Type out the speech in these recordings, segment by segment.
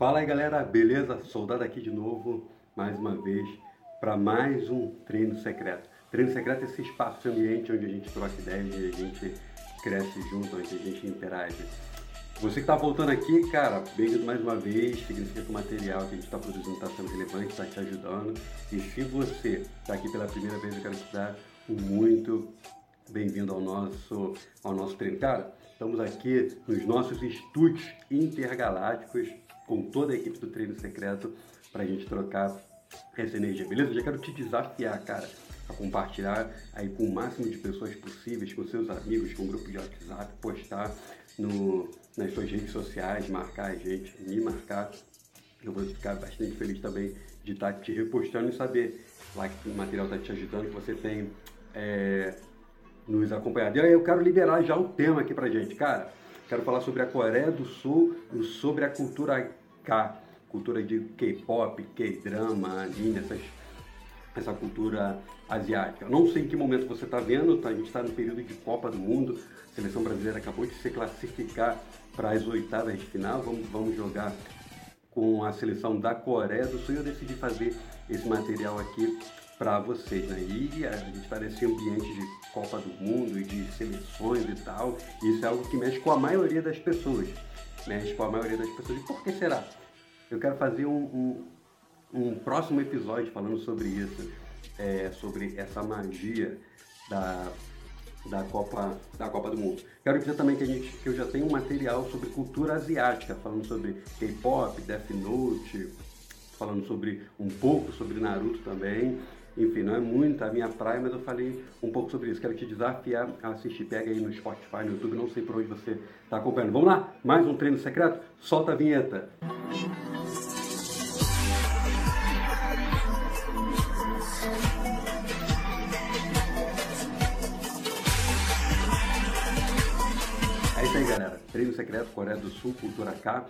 Fala aí galera, beleza? Soldado aqui de novo, mais uma vez, para mais um treino secreto. Treino secreto é esse espaço, esse ambiente onde a gente troca ideias, onde a gente cresce junto, onde a gente interage. Você que está voltando aqui, cara, bem-vindo mais uma vez. Significa que o material que a gente está produzindo está sendo relevante, está te ajudando. E se você está aqui pela primeira vez, eu quero te dar um muito bem-vindo ao nosso, ao nosso treino. Cara, estamos aqui nos nossos estúdios intergalácticos com toda a equipe do Treino Secreto para a gente trocar essa energia, beleza? Eu já quero te desafiar, cara, a compartilhar aí com o máximo de pessoas possíveis, com seus amigos, com o grupo de WhatsApp, postar no, nas suas redes sociais, marcar a gente, me marcar. Eu vou ficar bastante feliz também de estar te repostando e saber lá que o material está te ajudando, que você tem é, nos acompanhado. E aí eu quero liberar já o tema aqui pra gente, cara. Quero falar sobre a Coreia do Sul e sobre a cultura Cultura de K-pop, K-drama, anime, essas, essa cultura asiática. Não sei em que momento você está vendo, tá? a gente está no período de Copa do Mundo, a seleção brasileira acabou de se classificar para as oitavas de final, vamos, vamos jogar com a seleção da Coreia do Sul e eu decidi fazer esse material aqui para vocês, né? E a gente está nesse ambiente de Copa do Mundo e de seleções e tal, e isso é algo que mexe com a maioria das pessoas mexe com a maioria das pessoas. E por que será? Eu quero fazer um, um, um próximo episódio falando sobre isso, é, sobre essa magia da, da, Copa, da Copa do Mundo. Quero dizer também que, a gente, que eu já tenho um material sobre cultura asiática, falando sobre K-pop, Death Note, falando sobre um pouco sobre Naruto também. Enfim, não é muito a minha praia, mas eu falei um pouco sobre isso. Quero te desafiar a assistir. Pega aí no Spotify, no YouTube, não sei por onde você está acompanhando. Vamos lá? Mais um treino secreto? Solta a vinheta. É isso aí, galera. Treino secreto, Coreia do Sul, cultura K.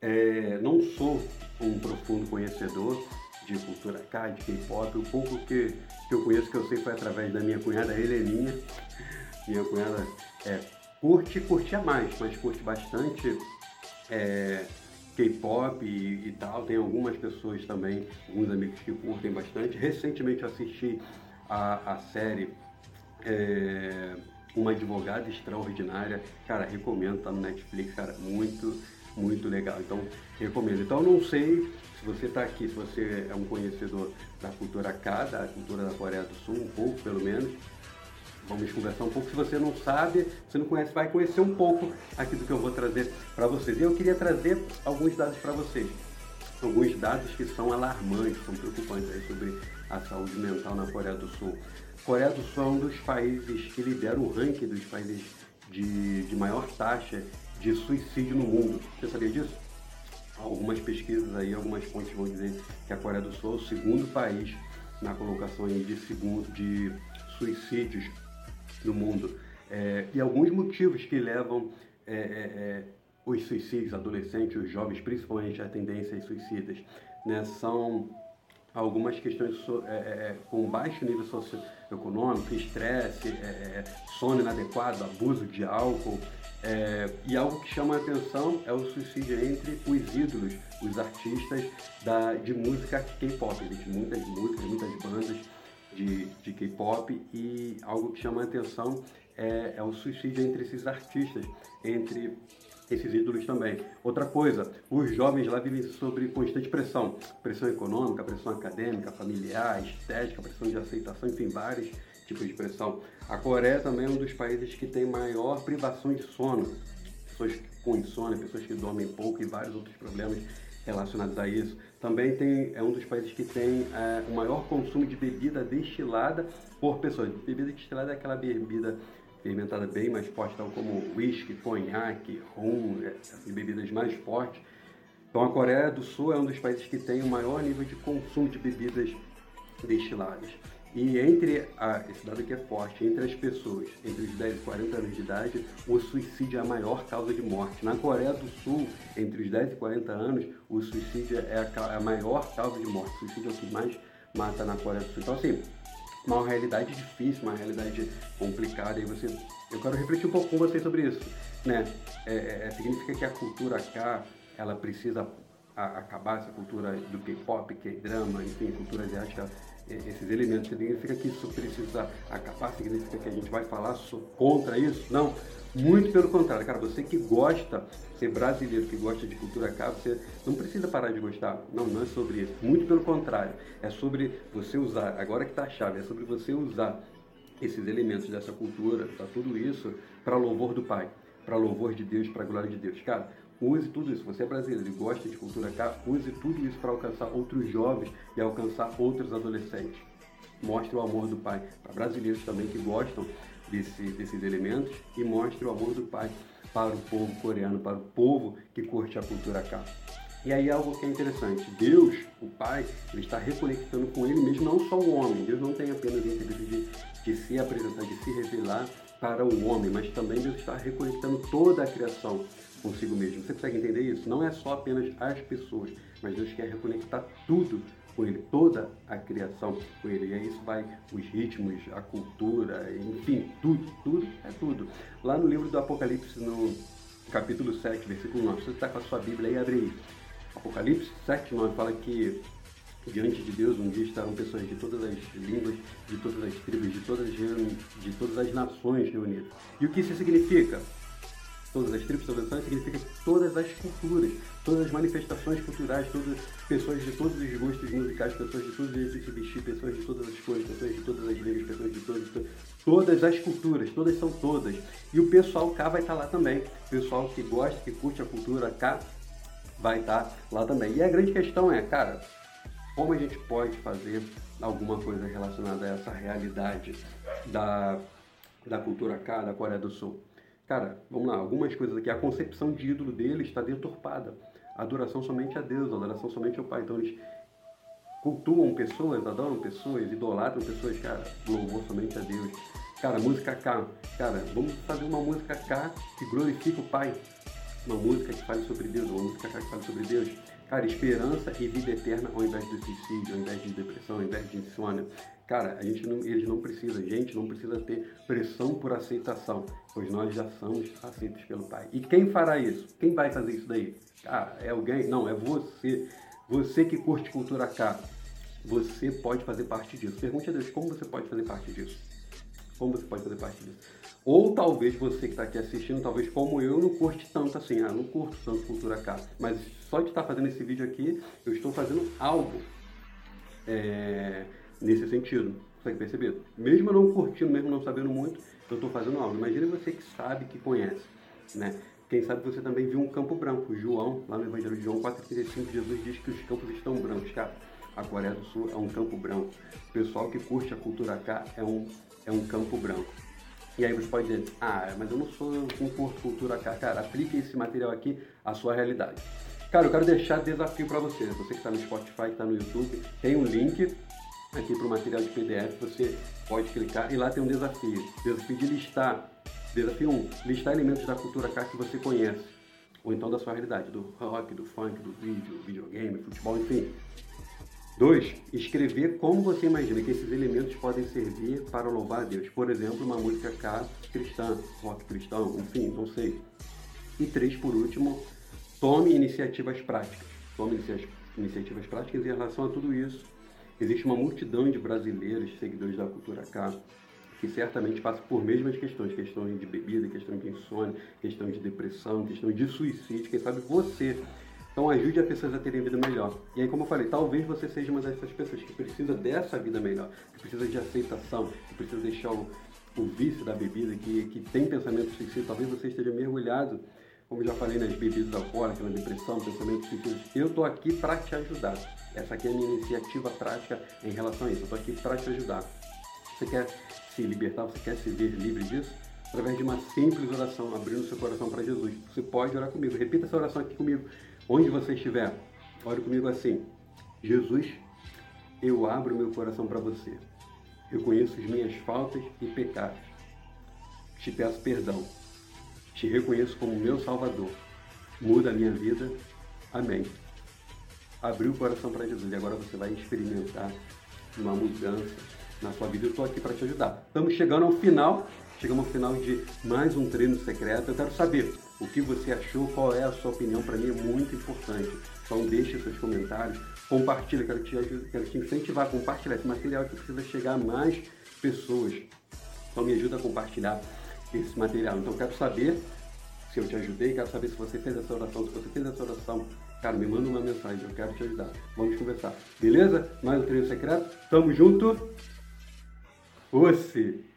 É, não sou um profundo conhecedor de cultura K, de K-pop. O pouco que, que eu conheço, que eu sei, foi através da minha cunhada Heleninha. Minha cunhada é, curte, curtia mais, mas curte bastante é, K-pop e, e, tal. Tem algumas pessoas também, alguns amigos que curtem bastante. Recentemente assisti a, a série é, Uma Advogada Extraordinária. Cara, recomendo, tá no Netflix, cara, muito, muito legal. Então, recomendo. Então, não sei se você está aqui, se você é um conhecedor da cultura K, da cultura da Coreia do Sul, um pouco pelo menos, vamos conversar um pouco. Se você não sabe, se não conhece, vai conhecer um pouco aqui do que eu vou trazer para vocês. E eu queria trazer alguns dados para vocês. Alguns dados que são alarmantes, são preocupantes sobre a saúde mental na Coreia do Sul. Coreia do Sul é um dos países que lidera o ranking dos países de, de maior taxa de suicídio no mundo. Você sabia disso? algumas pesquisas aí, algumas fontes vão dizer que a Coreia do Sul é o segundo país na colocação aí de, segundo, de suicídios no mundo. É, e alguns motivos que levam é, é, é os suicídios, adolescentes, os jovens, principalmente a tendências suicidas, né, são algumas questões é, é, com baixo nível socioeconômico, estresse, sono inadequado, abuso de álcool, e algo que chama a atenção é o suicídio entre os ídolos, os artistas da, de música K-pop. Muitas músicas, muitas bandas de, de K-pop e algo que chama a atenção é, é o suicídio entre esses artistas, entre esses ídolos também. Outra coisa, os jovens lá vivem sob constante pressão. Pressão econômica, pressão acadêmica, familiar, estética, pressão de aceitação, enfim, vários tipos de pressão. A Coreia também é um dos países que tem maior privação de sono. Pessoas com insônia, pessoas que dormem pouco e vários outros problemas relacionados a isso. Também tem, é um dos países que tem é, o maior consumo de bebida destilada por pessoa. Bebida destilada é aquela bebida fermentada bem mais forte, tal como whisky, conhaque, rum, essas bebidas mais fortes. Então a Coreia do Sul é um dos países que tem o maior nível de consumo de bebidas destiladas. E entre, a, esse dado aqui é forte, entre as pessoas entre os 10 e 40 anos de idade, o suicídio é a maior causa de morte. Na Coreia do Sul, entre os 10 e 40 anos, o suicídio é a, é a maior causa de morte. O suicídio é o que mais mata na Coreia do Sul. Então, assim, uma realidade difícil, uma realidade complicada. E você, eu quero refletir um pouco com vocês sobre isso. Né? É, é, é significa que a cultura cá, ela precisa a acabar essa cultura do K-pop, K-drama, enfim, cultura asiática, esses elementos. Significa que isso precisa acabar? Significa que a gente vai falar contra isso? Não. Muito pelo contrário, cara, você que gosta, ser brasileiro, que gosta de cultura cá, você não precisa parar de gostar. Não, não é sobre isso. Muito pelo contrário. É sobre você usar, agora que está a chave, é sobre você usar esses elementos dessa cultura, tá, tudo isso, para louvor do Pai, para louvor de Deus, para glória de Deus. Cara, use tudo isso. Você é brasileiro e gosta de cultura cá, use tudo isso para alcançar outros jovens e alcançar outros adolescentes. Mostre o amor do Pai para brasileiros também que gostam desse, desses elementos e mostre o amor do Pai para o povo coreano, para o povo que curte a cultura cá. E aí algo que é interessante, Deus, o Pai, ele está reconectando com ele mesmo, não só o homem. Deus não tem apenas interesse de, de se apresentar, de se revelar para o homem, mas também Deus está reconectando toda a criação consigo mesmo. Você consegue entender isso? Não é só apenas as pessoas, mas Deus quer reconectar tudo com ele, toda a criação com ele. E aí isso vai os ritmos, a cultura, enfim, tudo, tudo é tudo. Lá no livro do Apocalipse, no capítulo 7, versículo 9, você está com a sua Bíblia aí, abre aí. Apocalipse 7, 9 fala que diante de Deus um dia estarão pessoas de todas as línguas, de todas as tribos, de todas, de todas as nações reunidas. E o que isso significa? todas as tribos, todas as significa todas as culturas, todas as manifestações culturais, todas pessoas de todos os gostos musicais, pessoas de todos os vestir, pessoas de todas as cores, pessoas de todas as línguas, pessoas de todas, todas as culturas, todas são todas. E o pessoal cá vai estar lá também. O pessoal que gosta, que curte a cultura cá, vai estar lá também. E a grande questão é, cara, como a gente pode fazer alguma coisa relacionada a essa realidade da, da cultura cá, da Coreia do Sul? Cara, vamos lá, algumas coisas aqui. A concepção de ídolo deles está deturpada. A adoração somente a Deus, a adoração somente ao Pai. Então eles cultuam pessoas, adoram pessoas, idolatram pessoas, cara, louvor somente a Deus. Cara, música K. Cara, vamos fazer uma música K que glorifica o Pai. Uma música que fale sobre Deus, uma música K que fale sobre Deus. Cara, esperança e vida eterna ao invés de suicídio, ao invés de depressão, ao invés de insônia. Cara, a gente não, eles não precisam, a gente não precisa ter pressão por aceitação, pois nós já somos aceitos pelo Pai. E quem fará isso? Quem vai fazer isso daí? Ah, é alguém? Não, é você. Você que curte cultura cá. Você pode fazer parte disso. Pergunte a Deus como você pode fazer parte disso. Como você pode fazer parte disso? Ou talvez você que está aqui assistindo, talvez como eu, não curte tanto assim. Ah, não curto tanto cultura cá. Mas só de estar tá fazendo esse vídeo aqui, eu estou fazendo algo. É nesse sentido. Consegue perceber? Mesmo não curtindo, mesmo não sabendo muito, eu estou fazendo algo. Imagina você que sabe, que conhece, né? Quem sabe você também viu um campo branco. João, lá no Evangelho de João 4,35, Jesus diz que os campos estão brancos. Cara, a Coreia do Sul é um campo branco. O pessoal que curte a cultura cá é um, é um campo branco. E aí você pode dizer, ah, mas eu não sou um curto cultura cá. Cara, aplique esse material aqui à sua realidade. Cara, eu quero deixar desafio para você. Você que está no Spotify, que está no YouTube, tem um link aqui para o material de PDF, você pode clicar e lá tem um desafio. Desafio de listar. Desafio 1. Listar elementos da cultura cá que você conhece. Ou então da sua realidade, do rock, do funk, do vídeo, videogame, futebol, enfim. 2. Escrever como você imagina que esses elementos podem servir para louvar a Deus. Por exemplo, uma música cá cristã, rock cristão, enfim, não sei. E 3. Por último, tome iniciativas práticas. Tome iniciativas práticas em relação a tudo isso Existe uma multidão de brasileiros, seguidores da cultura cá, que certamente passam por mesmas questões, questões de bebida, questão de insônia, questão de depressão, questão de suicídio, quem sabe você. Então ajude as pessoas a terem vida melhor. E aí, como eu falei, talvez você seja uma dessas pessoas que precisa dessa vida melhor, que precisa de aceitação, que precisa deixar o, o vício da bebida, que, que tem pensamento suicídio, talvez você esteja mergulhado como já falei nas bebidas alcoólicas, na depressão, pensamento suicídio, eu estou aqui para te ajudar. Essa aqui é a minha iniciativa prática em relação a isso. Eu estou aqui para te ajudar. Você quer se libertar, você quer se ver livre disso? Através de uma simples oração, abrindo seu coração para Jesus. Você pode orar comigo. Repita essa oração aqui comigo. Onde você estiver, ore comigo assim. Jesus, eu abro meu coração para você. Eu conheço as minhas faltas e pecados. Te peço perdão te reconheço como meu Salvador. Muda a minha vida. Amém. Abriu o coração para Jesus e agora você vai experimentar uma mudança na sua vida. Eu estou aqui para te ajudar. Estamos chegando ao final. Chegamos ao final de mais um treino secreto. Eu quero saber o que você achou, qual é a sua opinião, para mim é muito importante. Então deixe seus comentários, compartilha, quero te, quero te incentivar a compartilhar esse material que precisa chegar a mais pessoas. Então me ajuda a compartilhar esse material. Então quero saber se eu te ajudei, quero saber se você fez essa oração, se você fez essa oração, cara, me manda uma mensagem, eu quero te ajudar. Vamos conversar. Beleza? Mais um treino secreto? Tamo junto? Você!